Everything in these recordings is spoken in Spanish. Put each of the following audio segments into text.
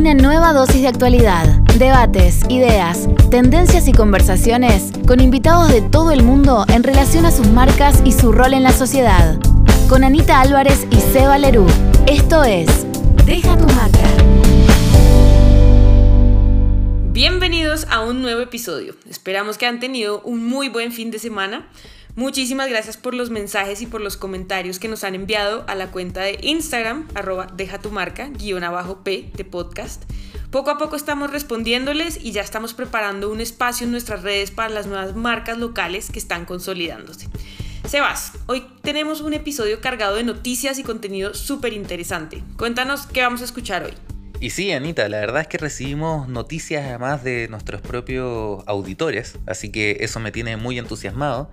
Una nueva dosis de actualidad, debates, ideas, tendencias y conversaciones con invitados de todo el mundo en relación a sus marcas y su rol en la sociedad. Con Anita Álvarez y Seba Lerú. Esto es Deja tu marca. Bienvenidos a un nuevo episodio. Esperamos que han tenido un muy buen fin de semana. Muchísimas gracias por los mensajes y por los comentarios que nos han enviado a la cuenta de Instagram, arroba deja tu marca, guion abajo P de podcast. Poco a poco estamos respondiéndoles y ya estamos preparando un espacio en nuestras redes para las nuevas marcas locales que están consolidándose. Sebas, hoy tenemos un episodio cargado de noticias y contenido súper interesante. Cuéntanos qué vamos a escuchar hoy. Y sí, Anita, la verdad es que recibimos noticias además de nuestros propios auditores, así que eso me tiene muy entusiasmado.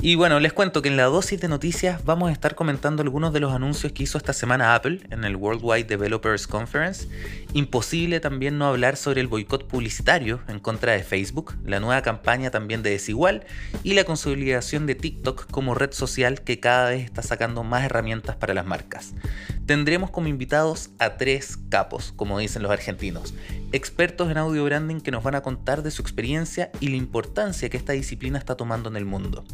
Y bueno, les cuento que en la dosis de noticias vamos a estar comentando algunos de los anuncios que hizo esta semana Apple en el Worldwide Developers Conference. Imposible también no hablar sobre el boicot publicitario en contra de Facebook, la nueva campaña también de Desigual y la consolidación de TikTok como red social que cada vez está sacando más herramientas para las marcas. Tendremos como invitados a tres capos, como dicen los argentinos, expertos en audio branding que nos van a contar de su experiencia y la importancia que esta disciplina está tomando en el mundo.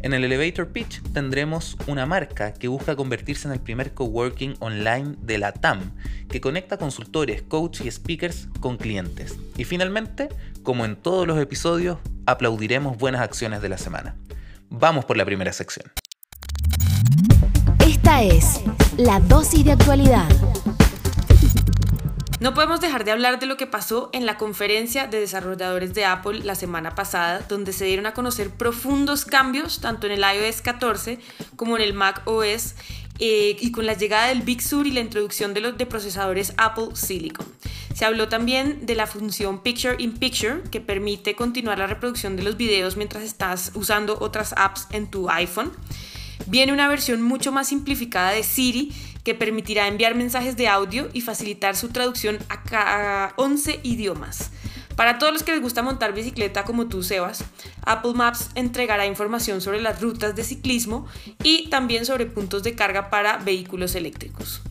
En el Elevator Pitch tendremos una marca que busca convertirse en el primer coworking online de la TAM, que conecta consultores, coach y speakers con clientes. Y finalmente, como en todos los episodios, aplaudiremos buenas acciones de la semana. Vamos por la primera sección. Esta es la dosis de actualidad. No podemos dejar de hablar de lo que pasó en la conferencia de desarrolladores de Apple la semana pasada, donde se dieron a conocer profundos cambios tanto en el iOS 14 como en el Mac OS eh, y con la llegada del Big Sur y la introducción de los procesadores Apple Silicon. Se habló también de la función Picture in Picture que permite continuar la reproducción de los videos mientras estás usando otras apps en tu iPhone. Viene una versión mucho más simplificada de Siri que permitirá enviar mensajes de audio y facilitar su traducción a 11 idiomas. Para todos los que les gusta montar bicicleta como tú, Sebas, Apple Maps entregará información sobre las rutas de ciclismo y también sobre puntos de carga para vehículos eléctricos.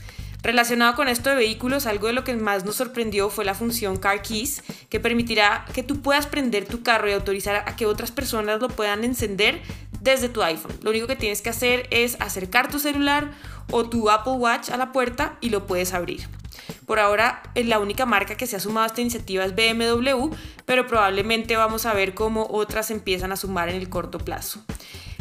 Relacionado con esto de vehículos, algo de lo que más nos sorprendió fue la función Car Keys, que permitirá que tú puedas prender tu carro y autorizar a que otras personas lo puedan encender desde tu iPhone. Lo único que tienes que hacer es acercar tu celular o tu Apple Watch a la puerta y lo puedes abrir. Por ahora, la única marca que se ha sumado a esta iniciativa es BMW, pero probablemente vamos a ver cómo otras empiezan a sumar en el corto plazo.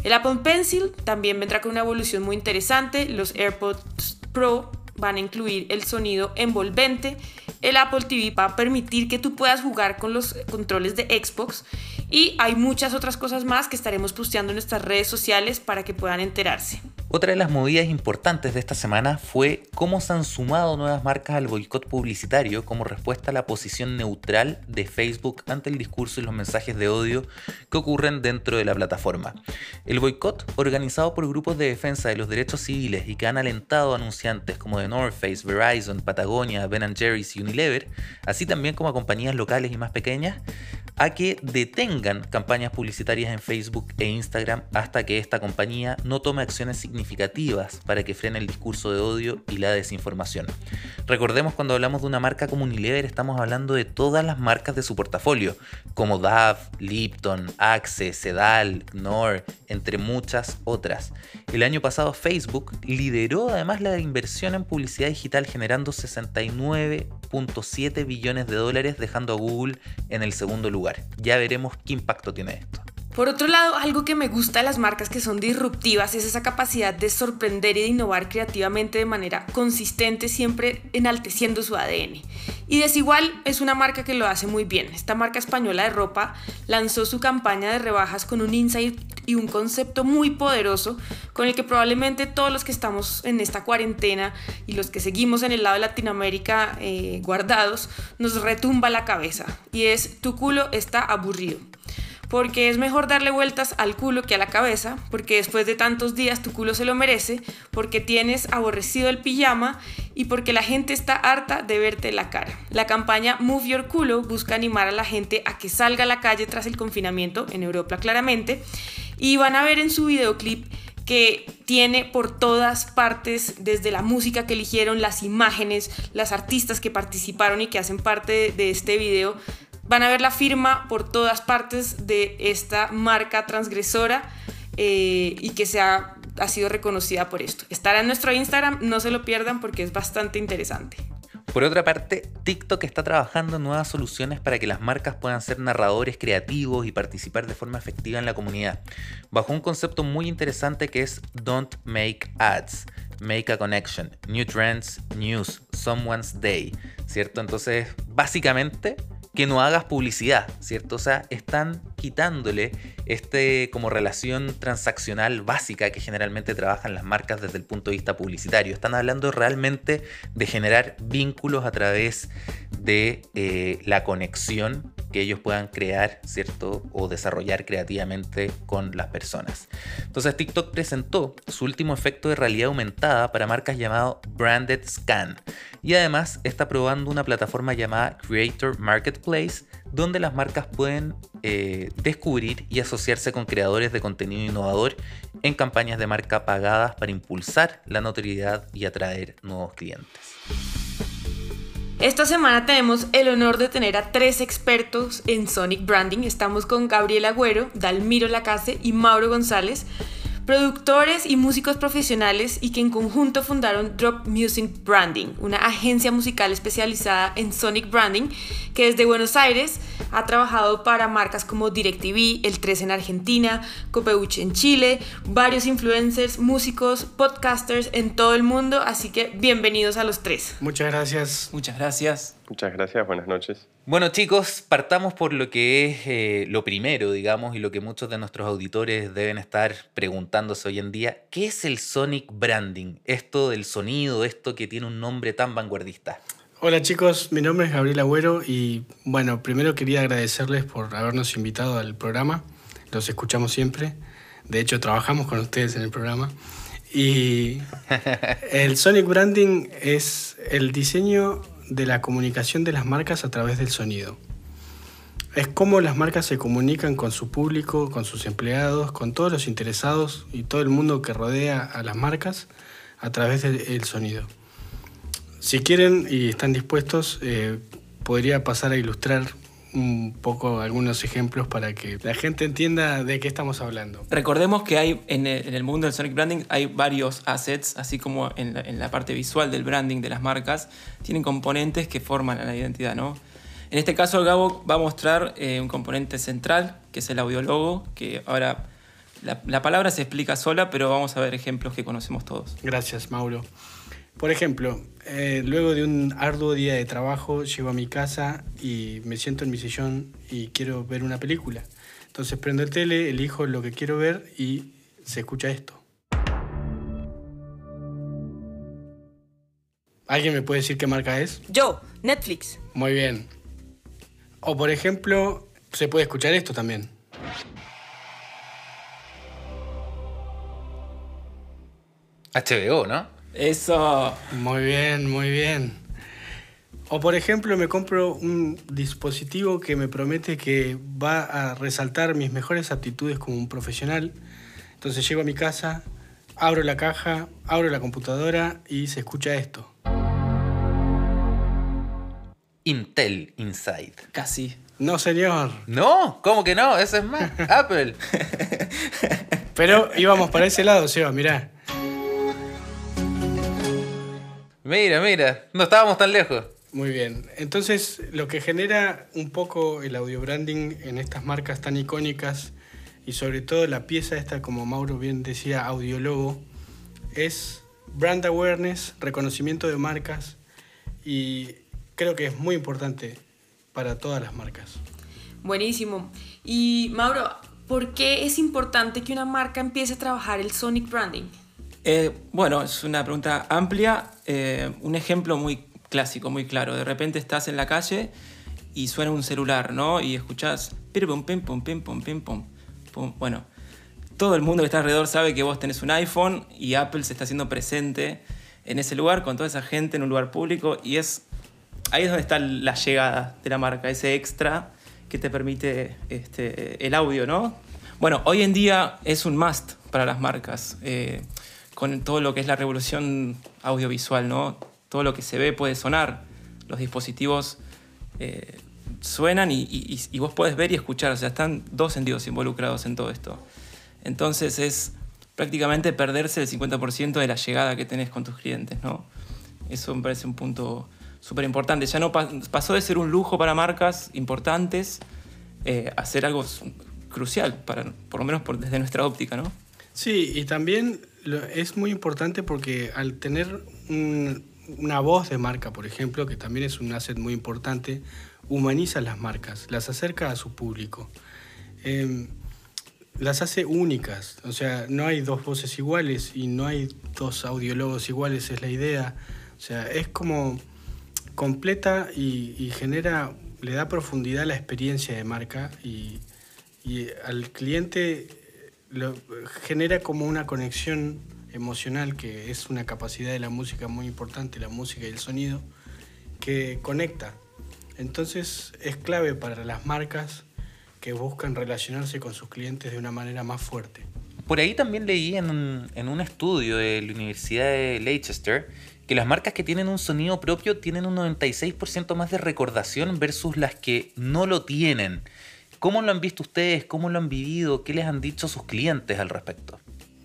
El Apple Pencil también vendrá con una evolución muy interesante. Los AirPods Pro van a incluir el sonido envolvente. El Apple TV va a permitir que tú puedas jugar con los controles de Xbox. Y hay muchas otras cosas más que estaremos posteando en nuestras redes sociales para que puedan enterarse. Otra de las movidas importantes de esta semana fue cómo se han sumado nuevas marcas al boicot publicitario como respuesta a la posición neutral de Facebook ante el discurso y los mensajes de odio que ocurren dentro de la plataforma. El boicot, organizado por grupos de defensa de los derechos civiles y que han alentado a anunciantes como The North Face, Verizon, Patagonia, Ben Jerry's y Unilever, así también como a compañías locales y más pequeñas, a que detengan campañas publicitarias en Facebook e Instagram hasta que esta compañía no tome acciones significativas para que frene el discurso de odio y la desinformación. Recordemos cuando hablamos de una marca como Unilever estamos hablando de todas las marcas de su portafolio, como DAV, Lipton, Axe, Sedal, Knorr, entre muchas otras. El año pasado Facebook lideró además la inversión en publicidad digital generando 69.7 billones de dólares dejando a Google en el segundo lugar. Ya veremos qué impacto tiene esto. Por otro lado, algo que me gusta de las marcas que son disruptivas es esa capacidad de sorprender y de innovar creativamente de manera consistente, siempre enalteciendo su ADN. Y Desigual es una marca que lo hace muy bien. Esta marca española de ropa lanzó su campaña de rebajas con un insight y un concepto muy poderoso con el que probablemente todos los que estamos en esta cuarentena y los que seguimos en el lado de Latinoamérica eh, guardados nos retumba la cabeza. Y es tu culo está aburrido porque es mejor darle vueltas al culo que a la cabeza, porque después de tantos días tu culo se lo merece, porque tienes aborrecido el pijama y porque la gente está harta de verte la cara. La campaña Move Your Culo busca animar a la gente a que salga a la calle tras el confinamiento, en Europa claramente, y van a ver en su videoclip que tiene por todas partes, desde la música que eligieron, las imágenes, las artistas que participaron y que hacen parte de este video, van a ver la firma por todas partes de esta marca transgresora eh, y que se ha, ha sido reconocida por esto. Estará en nuestro Instagram, no se lo pierdan porque es bastante interesante. Por otra parte, TikTok está trabajando nuevas soluciones para que las marcas puedan ser narradores creativos y participar de forma efectiva en la comunidad, bajo un concepto muy interesante que es Don't Make Ads, Make a Connection, New Trends, News, Someone's Day, ¿cierto? Entonces, básicamente, que no hagas publicidad, ¿cierto? O sea, están quitándole este como relación transaccional básica que generalmente trabajan las marcas desde el punto de vista publicitario. Están hablando realmente de generar vínculos a través de eh, la conexión que ellos puedan crear, ¿cierto? O desarrollar creativamente con las personas. Entonces TikTok presentó su último efecto de realidad aumentada para marcas llamado Branded Scan. Y además está probando una plataforma llamada Creator Marketplace, donde las marcas pueden eh, descubrir y asociarse con creadores de contenido innovador en campañas de marca pagadas para impulsar la notoriedad y atraer nuevos clientes. Esta semana tenemos el honor de tener a tres expertos en Sonic Branding. Estamos con Gabriel Agüero, Dalmiro Lacase y Mauro González, productores y músicos profesionales y que en conjunto fundaron Drop Music Branding, una agencia musical especializada en Sonic Branding que desde Buenos Aires ha trabajado para marcas como DirecTV, El 3 en Argentina, Copeuch en Chile, varios influencers, músicos, podcasters en todo el mundo, así que bienvenidos a los tres. Muchas gracias. Muchas gracias. Muchas gracias, buenas noches. Bueno chicos, partamos por lo que es eh, lo primero, digamos, y lo que muchos de nuestros auditores deben estar preguntándose hoy en día. ¿Qué es el Sonic Branding? Esto del sonido, esto que tiene un nombre tan vanguardista. Hola chicos, mi nombre es Gabriel Agüero y bueno, primero quería agradecerles por habernos invitado al programa. Los escuchamos siempre. De hecho, trabajamos con ustedes en el programa. Y el Sonic Branding es el diseño de la comunicación de las marcas a través del sonido. Es cómo las marcas se comunican con su público, con sus empleados, con todos los interesados y todo el mundo que rodea a las marcas a través del sonido. Si quieren y están dispuestos, eh, podría pasar a ilustrar un poco algunos ejemplos para que la gente entienda de qué estamos hablando. Recordemos que hay en el, mundo del Sonic Branding hay varios assets, así como en la, parte visual del branding de las marcas, tienen componentes que forman la identidad, ¿no? En este caso, Gabo va a mostrar eh, un componente central, que es el audiologo, que ahora la, la palabra se explica sola, pero vamos a ver ejemplos que conocemos todos. Gracias, Mauro. Por ejemplo, eh, luego de un arduo día de trabajo, llego a mi casa y me siento en mi sillón y quiero ver una película. Entonces prendo el tele, elijo lo que quiero ver y se escucha esto. ¿Alguien me puede decir qué marca es? Yo, Netflix. Muy bien. O por ejemplo, se puede escuchar esto también. HBO, ¿no? Eso. Muy bien, muy bien. O por ejemplo, me compro un dispositivo que me promete que va a resaltar mis mejores aptitudes como un profesional. Entonces llego a mi casa, abro la caja, abro la computadora y se escucha esto. Intel Inside. Casi. No, señor. No, ¿cómo que no? Eso es más. Apple. Pero íbamos para ese lado, Seba, mirá. Mira, mira, no estábamos tan lejos. Muy bien. Entonces, lo que genera un poco el audio branding en estas marcas tan icónicas y sobre todo la pieza esta, como Mauro bien decía, audiólogo, es brand awareness, reconocimiento de marcas y creo que es muy importante para todas las marcas. Buenísimo. Y Mauro, ¿por qué es importante que una marca empiece a trabajar el Sonic Branding? Eh, bueno, es una pregunta amplia. Eh, un ejemplo muy clásico, muy claro. De repente estás en la calle y suena un celular, ¿no? Y escuchás pim. Bueno, todo el mundo que está alrededor sabe que vos tenés un iPhone y Apple se está haciendo presente en ese lugar con toda esa gente en un lugar público y es ahí es donde está la llegada de la marca, ese extra que te permite este, el audio, ¿no? Bueno, hoy en día es un must para las marcas, eh, con todo lo que es la revolución audiovisual, ¿no? Todo lo que se ve puede sonar, los dispositivos eh, suenan y, vos podés ver y escuchar, o sea, están dos sentidos involucrados en todo esto. Entonces es prácticamente perderse el 50% de la llegada que tenés con tus clientes, ¿no? Eso me parece un punto súper importante. Ya no pasó de ser un lujo para marcas importantes eh, a ser algo crucial, para, por lo menos desde nuestra óptica, ¿no? Sí, y también es muy importante porque al tener una voz de marca, por ejemplo, que también es un asset muy importante, humaniza las marcas, las acerca a su público. Em, las hace únicas, o sea, no hay dos voces iguales y no hay dos audiólogos iguales, es la idea. O sea, es como completa y, genera, le da profundidad a la experiencia de marca y, al cliente genera como una conexión emocional que es una capacidad de la música muy importante, la música y el sonido, que conecta. Entonces es clave para las marcas que buscan relacionarse con sus clientes de una manera más fuerte. Por ahí también leí en un, en un estudio de la Universidad de Leicester que las marcas que tienen un sonido propio tienen un 96% más de recordación versus las que no lo tienen. ¿Cómo lo han visto ustedes? ¿Cómo lo han vivido? ¿Qué les han dicho sus clientes al respecto?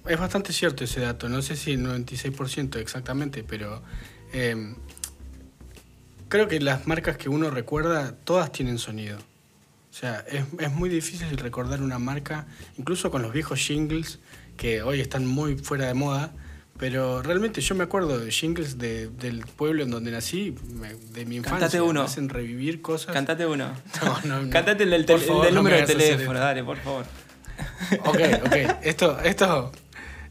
Es bastante cierto ese dato, no sé si el 96% exactamente, pero eh, creo que las marcas que uno recuerda, todas tienen sonido. O sea, es, es muy difícil recordar una marca, incluso con los viejos jingles, que hoy están muy fuera de moda, pero realmente yo me acuerdo de jingles de, del pueblo en donde nací, de mi infancia. Cantate uno. Me hacen revivir cosas. Cantate uno. No, no, no. Cantate el del, número de teléfono, dale, por favor. Ok, ok. Esto, esto,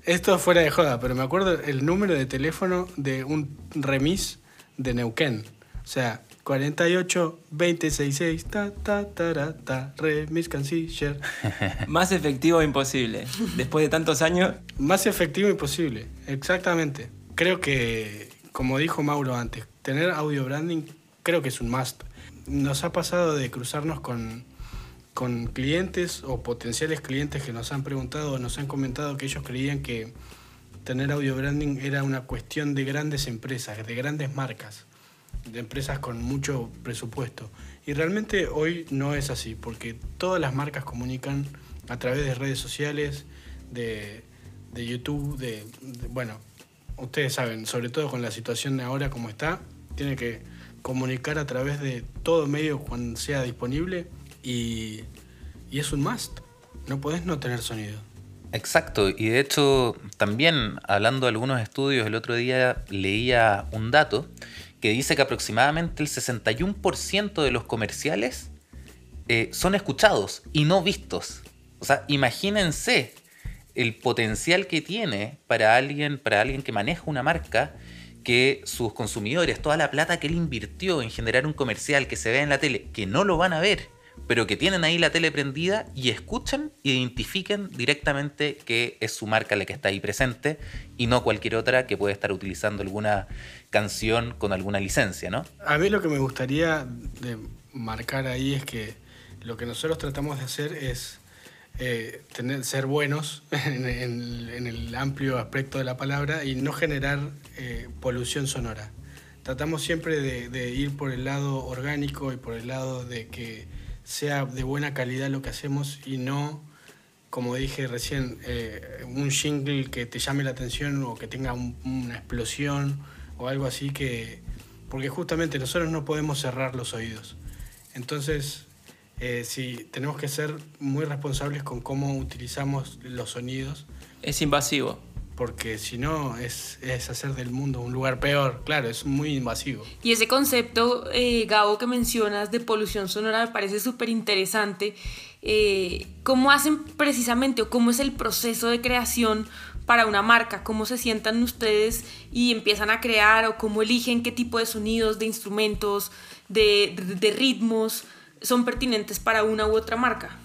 esto fuera de joda, pero me acuerdo el número de teléfono de un remis de Neuquén. O sea, 48 2066 ta ta ta ta remis canciller. Más efectivo imposible. Después de tantos años. Más efectivo imposible, exactamente. Creo que, como dijo Mauro antes, tener audio branding creo que es un must. Nos ha pasado de cruzarnos con, con clientes o potenciales clientes que nos han preguntado o nos han comentado que ellos creían que tener audio branding era una cuestión de grandes empresas, de grandes marcas de empresas con mucho presupuesto. Y realmente hoy no es así, porque todas las marcas comunican a través de redes sociales, de, YouTube, de, bueno, ustedes saben, sobre todo con la situación de ahora como está, tiene que comunicar a través de todo medio cuando sea disponible y, y es un must. No podés no tener sonido. Exacto, y de hecho también hablando de algunos estudios, el otro día leía un dato que dice que aproximadamente el 61% de los comerciales eh, son escuchados y no vistos. O sea, imagínense el potencial que tiene para alguien, para alguien que maneja una marca, que sus consumidores, toda la plata que él invirtió en generar un comercial que se vea en la tele, que no lo van a ver, pero que tienen ahí la tele prendida y escuchan, identifiquen directamente que es su marca la que está ahí presente y no cualquier otra que puede estar utilizando alguna canción con alguna licencia, ¿no? A mí lo que me gustaría marcar ahí es que lo que nosotros tratamos de hacer es eh, ser buenos en, el amplio aspecto de la palabra y no generar eh, polución sonora. Tratamos siempre de ir por el lado orgánico y por el lado de que sea de buena calidad lo que hacemos y no, como dije recién, eh, un jingle que te llame la atención o que tenga una explosión o algo así que... Porque justamente nosotros no podemos cerrar los oídos. Entonces, eh, sí, tenemos que ser muy responsables con cómo utilizamos los sonidos. Es invasivo porque si no es, hacer del mundo un lugar peor, claro, es muy invasivo. Y ese concepto, eh, Gabo, que mencionas de polución sonora me parece súper interesante. Eh, ¿Cómo hacen precisamente o cómo es el proceso de creación para una marca? ¿Cómo se sientan ustedes y empiezan a crear o cómo eligen qué tipo de sonidos, de instrumentos, de, de ritmos son pertinentes para una u otra marca?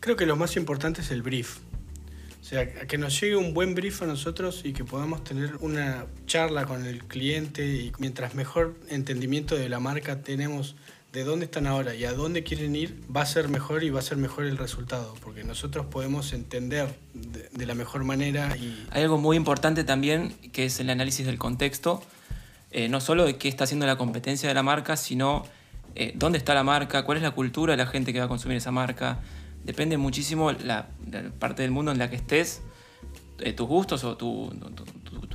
Creo que lo más importante es el brief o sea, que nos llegue un buen brief a nosotros y que podamos tener una charla con el cliente y mientras mejor entendimiento de la marca tenemos de dónde están ahora y a dónde quieren ir, va a ser mejor y va a ser mejor el resultado, porque nosotros podemos entender de, la mejor manera. Y... Hay algo muy importante también, que es el análisis del contexto, eh, no solo de qué está haciendo la competencia de la marca, sino eh, dónde está la marca, cuál es la cultura de la gente que va a consumir esa marca. Depende muchísimo la, parte del mundo en la que estés, eh, tus gustos o tu,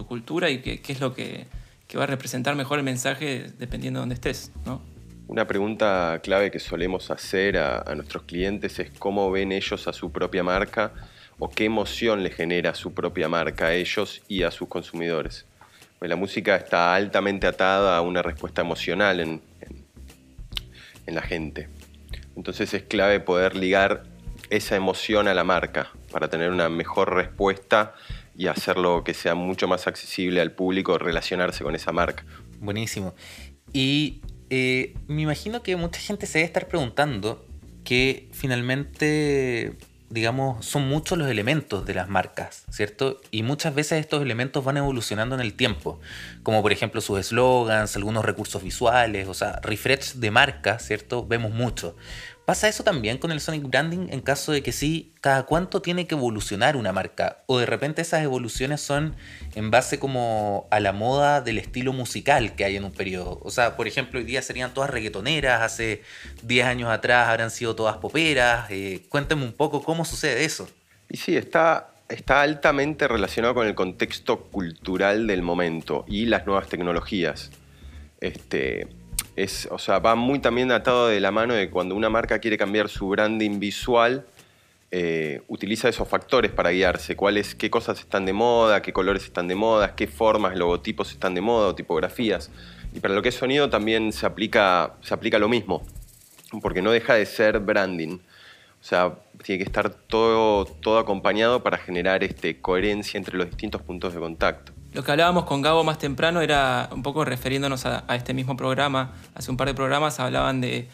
cultura y qué, es lo que, que, va a representar mejor el mensaje dependiendo de dónde estés. ¿no? Una pregunta clave que solemos hacer a, nuestros clientes es cómo ven ellos a su propia marca o qué emoción le genera su propia marca a ellos y a sus consumidores. Pues la música está altamente atada a una respuesta emocional en, en la gente. Entonces es clave poder ligar esa emoción a la marca para tener una mejor respuesta y hacerlo que sea mucho más accesible al público relacionarse con esa marca. Buenísimo. Y eh, me imagino que mucha gente se debe estar preguntando que finalmente, digamos, son muchos los elementos de las marcas, ¿cierto? Y muchas veces estos elementos van evolucionando en el tiempo, como por ejemplo sus eslogans, algunos recursos visuales, o sea, refresh de marca, ¿cierto? Vemos mucho. ¿Pasa eso también con el Sonic Branding en caso de que sí, cada cuánto tiene que evolucionar una marca? O de repente esas evoluciones son en base como a la moda del estilo musical que hay en un periodo. O sea, por ejemplo, hoy día serían todas reggaetoneras, hace 10 años atrás habrán sido todas poperas. Eh, un poco cómo sucede eso. Y sí, está, está altamente relacionado con el contexto cultural del momento y las nuevas tecnologías. Este, es, o sea, va muy también atado de la mano de cuando una marca quiere cambiar su branding visual, eh, utiliza esos factores para guiarse, cuáles, qué cosas están de moda, qué colores están de moda, qué formas, logotipos están de moda tipografías. Y para lo que es sonido también se aplica, se aplica lo mismo, porque no deja de ser branding. O sea, tiene que estar todo, todo acompañado para generar este, coherencia entre los distintos puntos de contacto. Lo que hablábamos con Gabo más temprano era un poco refiriéndonos a, este mismo programa. Hace un par de programas hablaban de,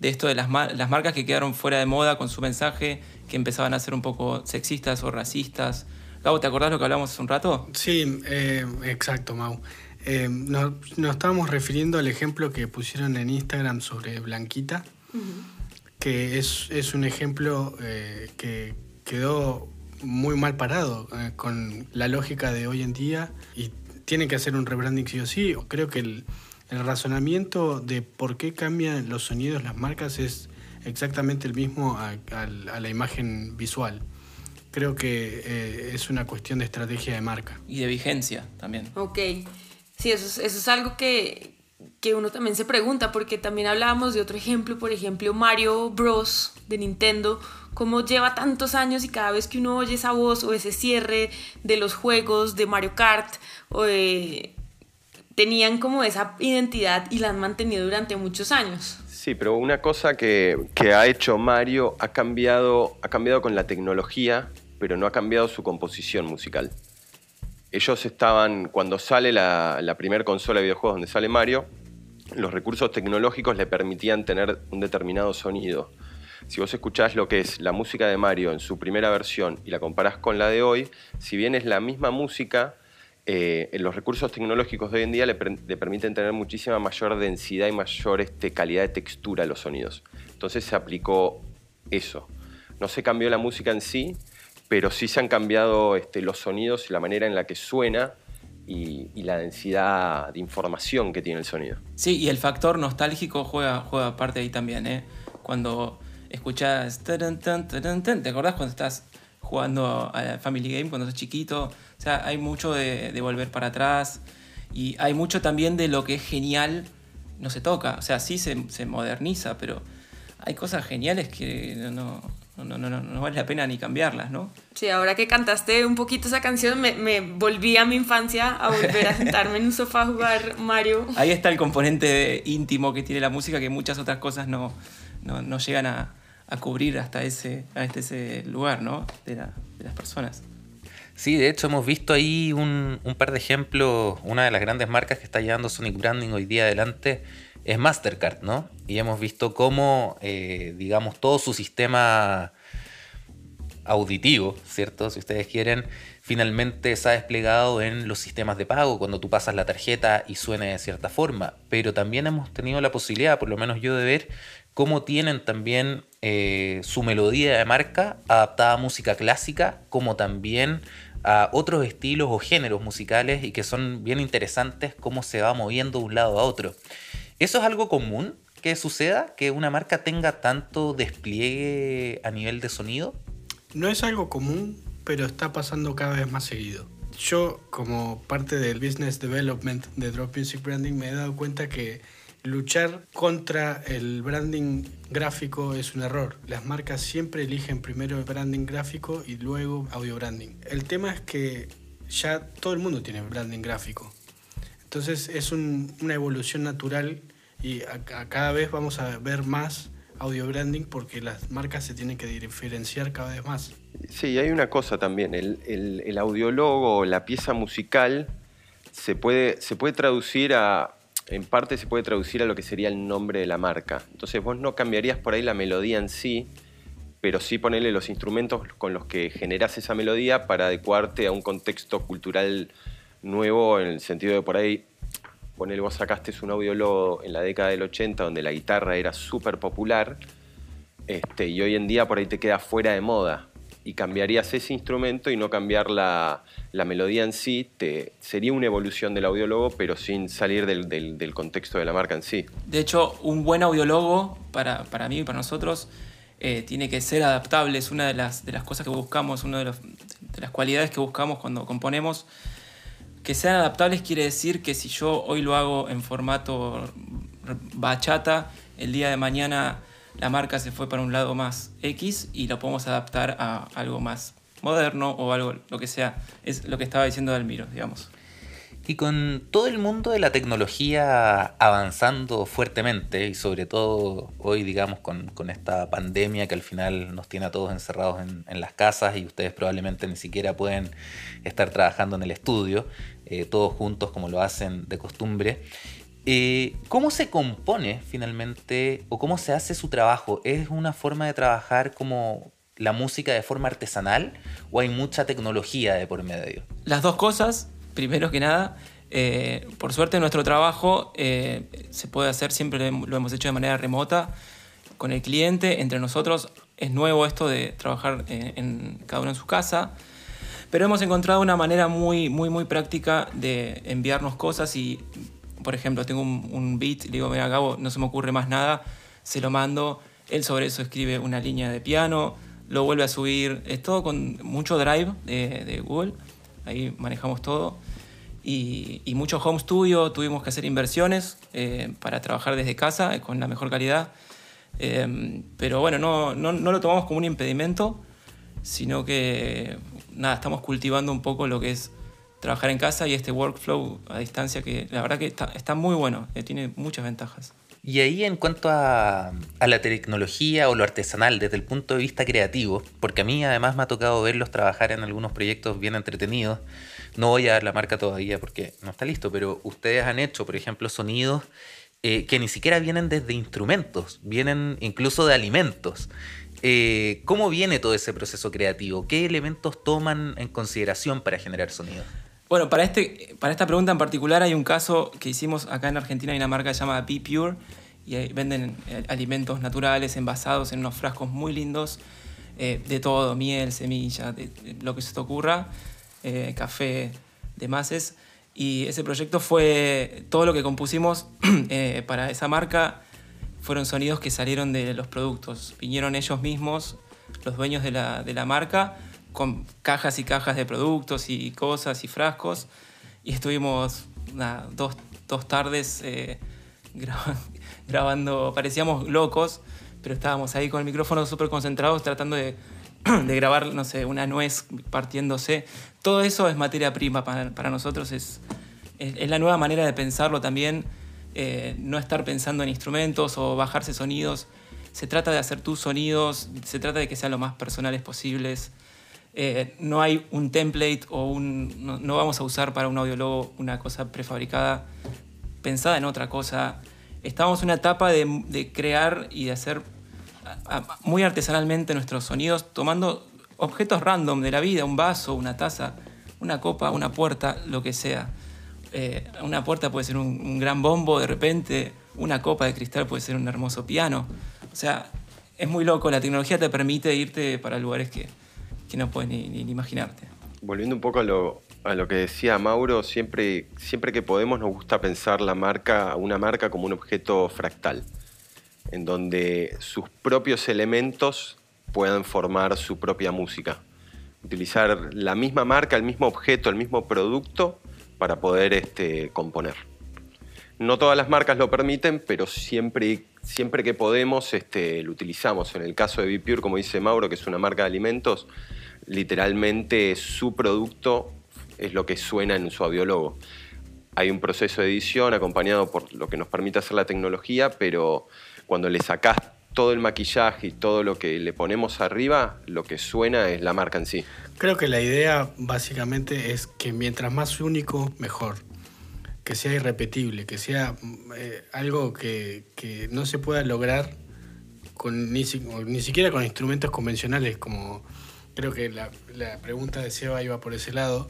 esto de las, las, marcas que quedaron fuera de moda con su mensaje, que empezaban a ser un poco sexistas o racistas. Gabo, ¿te acordás lo que hablamos hace un rato? Sí, eh, exacto, Mau. Eh, nos, estábamos refiriendo al ejemplo que pusieron en Instagram sobre Blanquita, que es, es, un ejemplo eh, que quedó muy mal parado eh, con la lógica de hoy en día y tiene que hacer un rebranding sí o sí. Creo que el, razonamiento de por qué cambian los sonidos las marcas es exactamente el mismo a, la imagen visual. Creo que eh, es una cuestión de estrategia de marca. Y de vigencia también. Ok. Sí, eso es, eso es algo que, que uno también se pregunta, porque también hablábamos de otro ejemplo, por ejemplo, Mario Bros. de Nintendo cómo lleva tantos años y cada vez que uno oye esa voz o ese cierre de los juegos de Mario Kart tenían como esa identidad y la han mantenido durante muchos años. Sí, pero una cosa que, ha hecho Mario ha cambiado, ha cambiado con la tecnología, pero no ha cambiado su composición musical. Ellos estaban, cuando sale la, la primera consola de videojuegos donde sale Mario, los recursos tecnológicos le permitían tener un determinado sonido si vos escuchás lo que es la música de Mario en su primera versión y la comparás con la de hoy, si bien es la misma música, eh, los recursos tecnológicos de hoy en día le, permiten tener muchísima mayor densidad y mayor este, calidad de textura a los sonidos. Entonces se aplicó eso. No se cambió la música en sí, pero sí se han cambiado este, los sonidos y la manera en la que suena y, la densidad de información que tiene el sonido. Sí, y el factor nostálgico juega, juega parte ahí también. ¿eh? Cuando escuchás. ¿Te acordás cuando estás jugando a Family Game cuando sos chiquito? O sea, hay mucho de, volver para atrás y hay mucho también de lo que es genial no se toca. O sea, sí se, se moderniza, pero hay cosas geniales que no, no, no, no, vale la pena ni cambiarlas, ¿no? Sí, ahora que cantaste un poquito esa canción, me, me, volví a mi infancia a volver a sentarme en un sofá a jugar Mario. Ahí está el componente íntimo que tiene la música que muchas otras cosas no, no llegan a, a cubrir hasta ese, a este, ese lugar ¿no? de, las personas. Sí, de hecho hemos visto ahí un, par de ejemplos. Una de las grandes marcas que está llevando Sonic Branding hoy día adelante es Mastercard, ¿no? Y hemos visto cómo, eh, digamos, todo su sistema auditivo, ¿cierto? Si ustedes quieren, finalmente se ha desplegado en los sistemas de pago, cuando tú pasas la tarjeta y suene de cierta forma. Pero también hemos tenido la posibilidad, por lo menos yo, de ver cómo tienen también eh, su melodía de marca adaptada a música clásica, como también a otros estilos o géneros musicales y que son bien interesantes cómo se va moviendo de un lado a otro. ¿Eso es algo común que suceda, que una marca tenga tanto despliegue a nivel de sonido? No es algo común, pero está pasando cada vez más seguido. Yo, como parte del business development de Drop Music Branding, me he dado cuenta que luchar contra el branding gráfico es un error. Las marcas siempre eligen primero el branding gráfico y luego audio branding. El tema es que ya todo el mundo tiene branding gráfico. Entonces es una evolución natural y cada vez vamos a ver más audio branding porque las marcas se tienen que diferenciar cada vez más. Sí, hay una cosa también, el, el, el audiólogo, la pieza musical, se puede, se puede traducir a, en parte se puede traducir a lo que sería el nombre de la marca. Entonces vos no cambiarías por ahí la melodía en sí, pero sí ponerle los instrumentos con los que generás esa melodía para adecuarte a un contexto cultural nuevo, en el sentido de por ahí, ponele, vos sacaste un audiólogo en la década del 80 donde la guitarra era súper popular, este, y hoy en día por ahí te queda fuera de moda y cambiarías ese instrumento y no cambiar la, melodía en sí, te, sería una evolución del audiólogo, pero sin salir del, contexto de la marca en sí. De hecho, un buen audiólogo, para, para mí y para nosotros, eh, tiene que ser adaptable, es una de las, de las cosas que buscamos, una de, de las cualidades que buscamos cuando componemos. Que sean adaptables quiere decir que si yo hoy lo hago en formato bachata, el día de mañana la marca se fue para un lado más X y lo podemos adaptar a algo más moderno o algo, lo que sea. Es lo que estaba diciendo Dalmiro, digamos. Y con todo el mundo de la tecnología avanzando fuertemente y sobre todo hoy, digamos, con, esta pandemia que al final nos tiene a todos encerrados en, las casas y ustedes probablemente ni siquiera pueden estar trabajando en el estudio, eh, todos juntos como lo hacen de costumbre, eh, ¿Cómo se compone finalmente o cómo se hace su trabajo? ¿Es una forma de trabajar como la música de forma artesanal o hay mucha tecnología de por medio? Las dos cosas, primero que nada. Eh, por suerte nuestro trabajo eh, se puede hacer, siempre lo hemos hecho de manera remota, con el cliente, entre nosotros. Es nuevo esto de trabajar en, cada uno en su casa pero hemos encontrado una manera muy, muy, muy práctica de enviarnos cosas y por ejemplo, tengo un, beat, le digo, mira, Gabo, no se me ocurre más nada, se lo mando, él sobre eso escribe una línea de piano, lo vuelve a subir, es todo con mucho drive de, Google, ahí manejamos todo. Y, mucho home studio, tuvimos que hacer inversiones eh, para trabajar desde casa eh, con la mejor calidad. Eh, pero bueno, no, no, no, lo tomamos como un impedimento, sino que nada, estamos cultivando un poco lo que es trabajar en casa y este workflow a distancia que la verdad que está, muy bueno, eh, tiene muchas ventajas. Y ahí en cuanto a, la tecnología o lo artesanal desde el punto de vista creativo, porque a mí además me ha tocado verlos trabajar en algunos proyectos bien entretenidos, no voy a dar la marca todavía porque no está listo, pero ustedes han hecho, por ejemplo, sonidos eh, que ni siquiera vienen desde instrumentos, vienen incluso de alimentos. Eh, ¿Cómo viene todo ese proceso creativo? ¿Qué elementos toman en consideración para generar sonidos? Bueno, para, este, para esta pregunta en particular hay un caso que hicimos acá en Argentina, hay una marca que se llama Be Pure y venden eh, alimentos naturales envasados en unos frascos muy lindos, eh, de todo, miel, semillas, lo que se te ocurra, eh, café, demás. Y ese proyecto fue todo lo que compusimos para esa marca, fueron sonidos que salieron de los productos, vinieron ellos mismos, los dueños de la, de la marca, con cajas y cajas de productos y cosas y frascos. Y estuvimos dos, tardes eh, grabando, parecíamos locos, pero estábamos ahí con el micrófono súper concentrados tratando de, grabar, no sé, una nuez partiéndose. Todo eso es materia prima para, nosotros, es, es, la nueva manera de pensarlo también, eh, no estar pensando en instrumentos o bajarse sonidos. Se trata de hacer tus sonidos, se trata de que sean lo más personales posibles. Eh, no hay un template o un. No, vamos a usar para un audiólogo una cosa prefabricada pensada en otra cosa. Estamos en una etapa de, crear y de hacer muy artesanalmente nuestros sonidos, tomando objetos random de la vida, un vaso, una taza, una copa, una puerta, lo que sea. Eh, una puerta puede ser un, gran bombo de repente, una copa de cristal puede ser un hermoso piano. O sea, es muy loco, la tecnología te permite irte para lugares que, no puedes ni, ni, imaginarte. Volviendo un poco a lo, a lo que decía Mauro, siempre, siempre que podemos nos gusta pensar la marca, una marca como un objeto fractal, en donde sus propios elementos puedan formar su propia música. Utilizar la misma marca, el mismo objeto, el mismo producto para poder este, componer. No todas las marcas lo permiten, pero siempre, siempre que podemos este, lo utilizamos. En el caso de Bipure, como dice Mauro, que es una marca de alimentos, literalmente su producto es lo que suena en su audiólogo. Hay un proceso de edición acompañado por lo que nos permite hacer la tecnología, pero cuando le sacás todo el maquillaje y todo lo que le ponemos arriba, lo que suena es la marca en sí. Creo que la idea básicamente es que mientras más único, mejor. Que sea irrepetible, que sea eh, algo que, no se pueda lograr con, ni, siquiera con instrumentos convencionales, como creo que la, la pregunta de Seba iba por ese lado,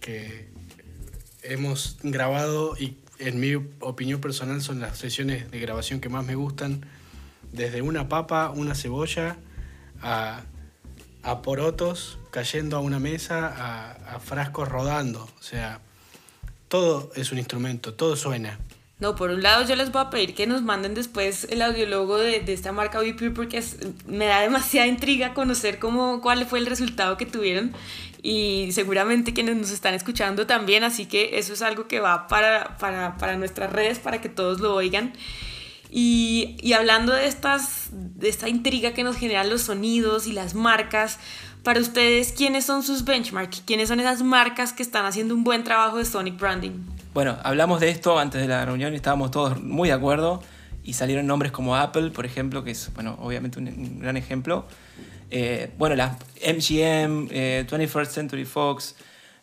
que hemos grabado y en mi opinión personal son las sesiones de grabación que más me gustan desde una papa, una cebolla, a, porotos cayendo a una mesa, a, frascos rodando. O sea, todo es un instrumento, todo suena. No, por un lado yo les voy a pedir que nos manden después el audiólogo de, esta marca VIP porque me da demasiada intriga conocer cómo, cuál fue el resultado que tuvieron y seguramente quienes nos están escuchando también, así que eso es algo que va para, para, para nuestras redes para que todos lo oigan. Y, y, hablando de, estas, de esta intriga que nos generan los sonidos y las marcas, para ustedes, ¿quiénes son sus benchmarks? ¿Quiénes son esas marcas que están haciendo un buen trabajo de Sonic Branding? Bueno, hablamos de esto antes de la reunión y estábamos todos muy de acuerdo y salieron nombres como Apple, por ejemplo, que es, bueno, obviamente un, gran ejemplo. Eh, bueno, las MGM, 21st eh, Century Fox,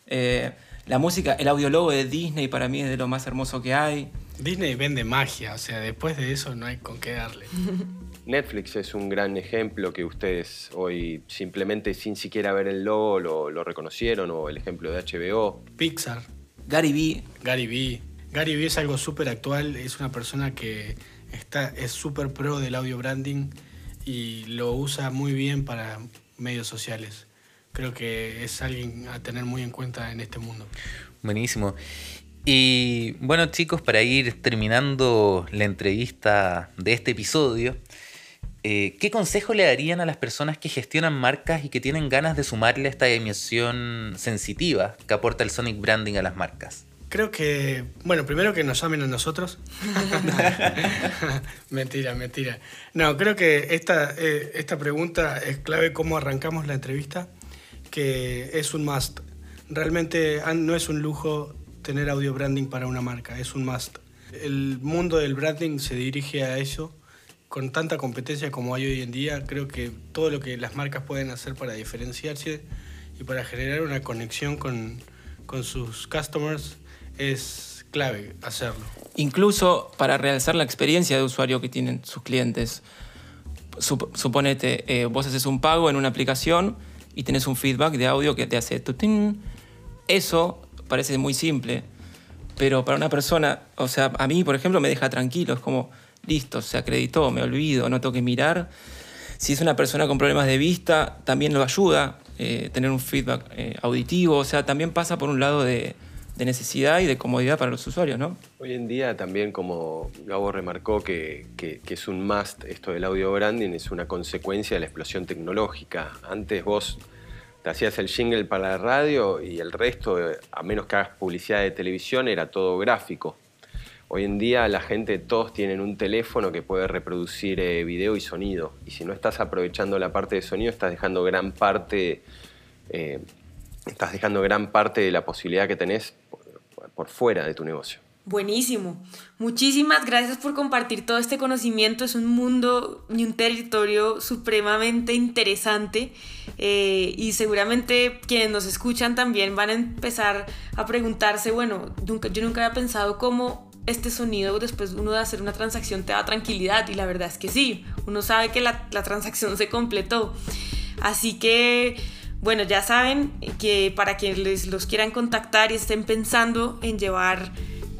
eh, la música, el audiólogo de Disney para mí es de lo más hermoso que hay. Disney vende magia, o sea, después de eso no hay con qué darle. Netflix es un gran ejemplo que ustedes hoy simplemente sin siquiera ver el logo lo, reconocieron, o el ejemplo de HBO. Pixar. Gary Vee. Gary Vee. Gary Vee es algo súper actual, es una persona que está, es súper pro del audio branding y lo usa muy bien para medios sociales. Creo que es alguien a tener muy en cuenta en este mundo. Buenísimo. Y bueno chicos, para ir terminando la entrevista de este episodio, eh, ¿qué consejo le darían a las personas que gestionan marcas y que tienen ganas de sumarle esta emisión sensitiva que aporta el Sonic Branding a las marcas? Creo que, bueno, primero que nos llamen a nosotros. mentira, mentira. No, creo que esta, eh, esta pregunta es clave cómo arrancamos la entrevista, que es un must. Realmente no es un lujo tener audio branding para una marca, es un must. El mundo del branding se dirige a eso. Con tanta competencia como hay hoy en día, creo que todo lo que las marcas pueden hacer para diferenciarse y para generar una conexión con, con sus customers es clave hacerlo. Incluso para realzar la experiencia de usuario que tienen sus clientes. suponete, eh, vos haces un pago en una aplicación y tenés un feedback de audio que te hace. Eso parece muy simple, pero para una persona, o sea, a mí, por ejemplo, me deja tranquilo, es como, listo, se acreditó, me olvido, no tengo que mirar. Si es una persona con problemas de vista, también lo ayuda eh, tener un feedback eh, auditivo, o sea, también pasa por un lado de, necesidad y de comodidad para los usuarios, ¿no? Hoy en día también, como Gabo remarcó, que, que, es un must esto del audio branding, es una consecuencia de la explosión tecnológica. Antes vos te hacías el jingle para la radio y el resto, a menos que hagas publicidad de televisión, era todo gráfico. Hoy en día la gente, todos tienen un teléfono que puede reproducir eh, video y sonido. Y si no estás aprovechando la parte de sonido, estás dejando gran parte, eh, estás dejando gran parte de la posibilidad que tenés por fuera de tu negocio. Buenísimo. Muchísimas gracias por compartir todo este conocimiento. Es un mundo y un territorio supremamente interesante eh, y seguramente quienes nos escuchan también van a empezar a preguntarse, bueno, yo nunca había pensado cómo este sonido después uno de hacer una transacción te da tranquilidad y la verdad es que sí, uno sabe que la, la transacción se completó. Así que Bueno, ya saben que para quienes los quieran contactar y estén pensando en llevar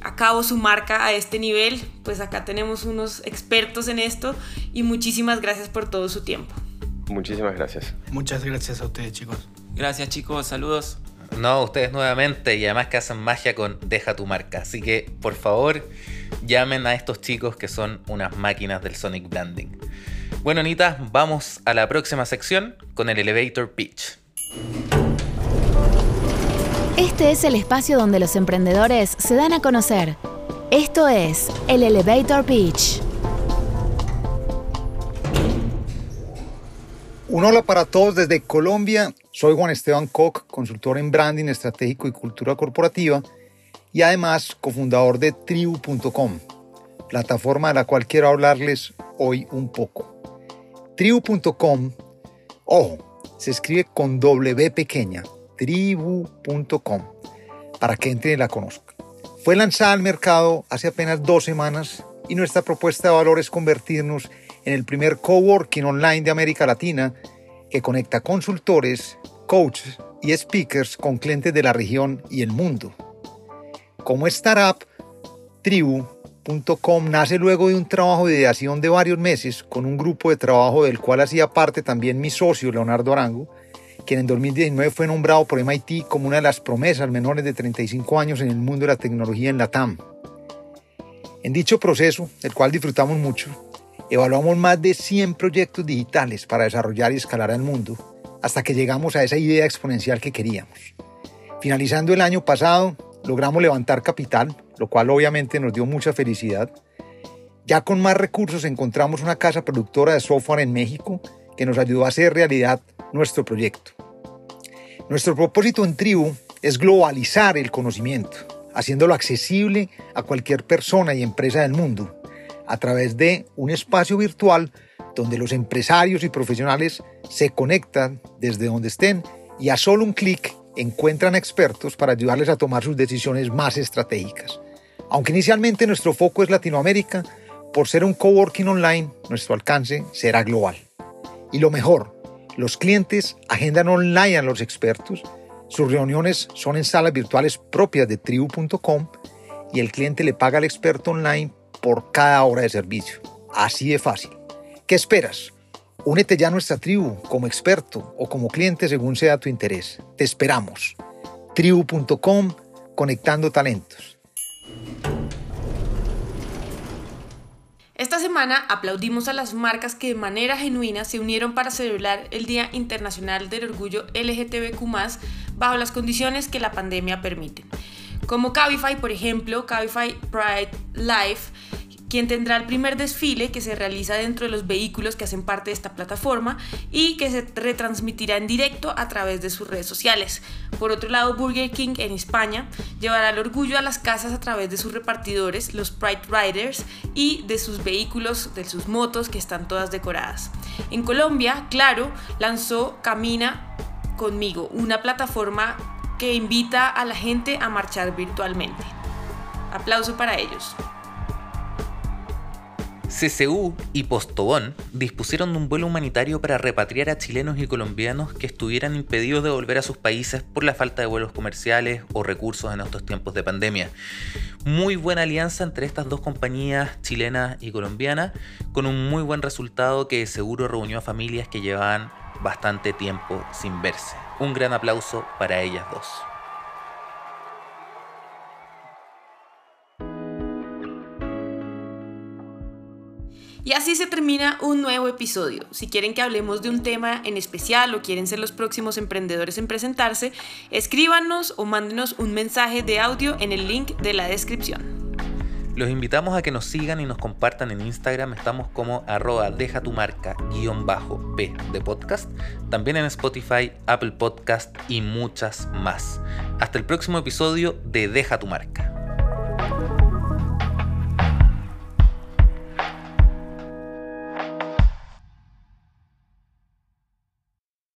a cabo su marca a este nivel, pues acá tenemos unos expertos en esto y muchísimas gracias por todo su tiempo. Muchísimas gracias. Muchas gracias a ustedes, chicos. Gracias chicos, saludos. No, ustedes nuevamente y además que hacen magia con Deja tu marca. Así que, por favor, llamen a estos chicos que son unas máquinas del Sonic Branding. Bueno, Anita, vamos a la próxima sección con el Elevator Pitch. Este es el espacio donde los emprendedores se dan a conocer. Esto es el Elevator Pitch. Un hola para todos desde Colombia. Soy Juan Esteban Koch, consultor en branding estratégico y cultura corporativa y además cofundador de tribu.com, plataforma de la cual quiero hablarles hoy un poco. Tribu.com, ojo, se escribe con W pequeña, tribu.com, para que entre y la conozca. Fue lanzada al mercado hace apenas dos semanas y nuestra propuesta de valor es convertirnos en el primer coworking online de América Latina que conecta consultores, coaches y speakers con clientes de la región y el mundo. Como startup, Tribu.com nace luego de un trabajo de ideación de varios meses con un grupo de trabajo del cual hacía parte también mi socio Leonardo Arango, quien en 2019 fue nombrado por MIT como una de las promesas menores de 35 años en el mundo de la tecnología en la TAM. En dicho proceso, del cual disfrutamos mucho, evaluamos más de 100 proyectos digitales para desarrollar y escalar al mundo, hasta que llegamos a esa idea exponencial que queríamos. Finalizando el año pasado, logramos levantar capital, lo cual obviamente nos dio mucha felicidad. Ya con más recursos encontramos una casa productora de software en México que nos ayudó a hacer realidad nuestro proyecto. Nuestro propósito en Tribu es globalizar el conocimiento, haciéndolo accesible a cualquier persona y empresa del mundo, a través de un espacio virtual donde los empresarios y profesionales se conectan desde donde estén y a solo un clic encuentran expertos para ayudarles a tomar sus decisiones más estratégicas. Aunque inicialmente nuestro foco es Latinoamérica, por ser un coworking online, nuestro alcance será global. Y lo mejor, los clientes agendan online a los expertos, sus reuniones son en salas virtuales propias de tribu.com y el cliente le paga al experto online por cada hora de servicio. Así de fácil. ¿Qué esperas? Únete ya a nuestra tribu como experto o como cliente según sea tu interés. Te esperamos. Tribu.com Conectando Talentos. Esta semana aplaudimos a las marcas que de manera genuina se unieron para celebrar el Día Internacional del Orgullo LGTBQ bajo las condiciones que la pandemia permite. Como Cabify, por ejemplo, Cabify Pride Life quien tendrá el primer desfile que se realiza dentro de los vehículos que hacen parte de esta plataforma y que se retransmitirá en directo a través de sus redes sociales. Por otro lado, Burger King en España llevará el orgullo a las casas a través de sus repartidores, los Pride Riders, y de sus vehículos, de sus motos que están todas decoradas. En Colombia, Claro lanzó Camina conmigo, una plataforma que invita a la gente a marchar virtualmente. Aplauso para ellos. CCU y Postobón dispusieron de un vuelo humanitario para repatriar a chilenos y colombianos que estuvieran impedidos de volver a sus países por la falta de vuelos comerciales o recursos en estos tiempos de pandemia. Muy buena alianza entre estas dos compañías chilenas y colombianas, con un muy buen resultado que seguro reunió a familias que llevaban bastante tiempo sin verse. Un gran aplauso para ellas dos. Y así se termina un nuevo episodio. Si quieren que hablemos de un tema en especial o quieren ser los próximos emprendedores en presentarse, escríbanos o mándenos un mensaje de audio en el link de la descripción. Los invitamos a que nos sigan y nos compartan en Instagram. Estamos como arroba deja tu marca guion bajo P de podcast. También en Spotify, Apple Podcast y muchas más. Hasta el próximo episodio de Deja tu marca.